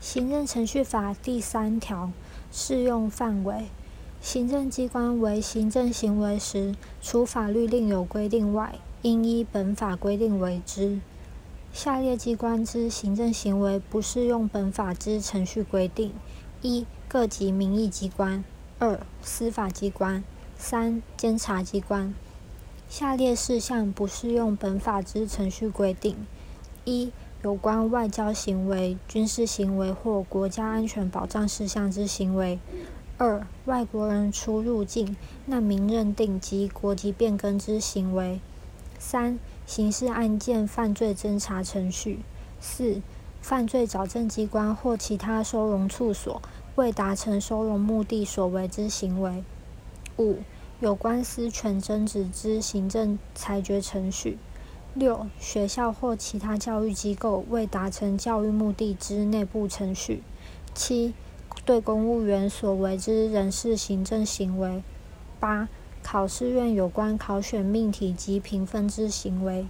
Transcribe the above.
行政程序法第三条适用范围：行政机关为行政行为时，除法律另有规定外，应依本法规定为之。下列机关之行政行为不适用本法之程序规定：一、各级民意机关；二、司法机关；三、监察机关。下列事项不适用本法之程序规定：一、有关外交行为、军事行为或国家安全保障事项之行为；二、外国人出入境、难民认定及国籍变更之行为；三、刑事案件犯罪侦查程序；四、犯罪矫正机关或其他收容处所为达成收容目的所为之行为；五、有关私权争执之行政裁决程序。六、学校或其他教育机构未达成教育目的之内部程序；七、对公务员所为之人事行政行为；八、考试院有关考选命题及评分之行为。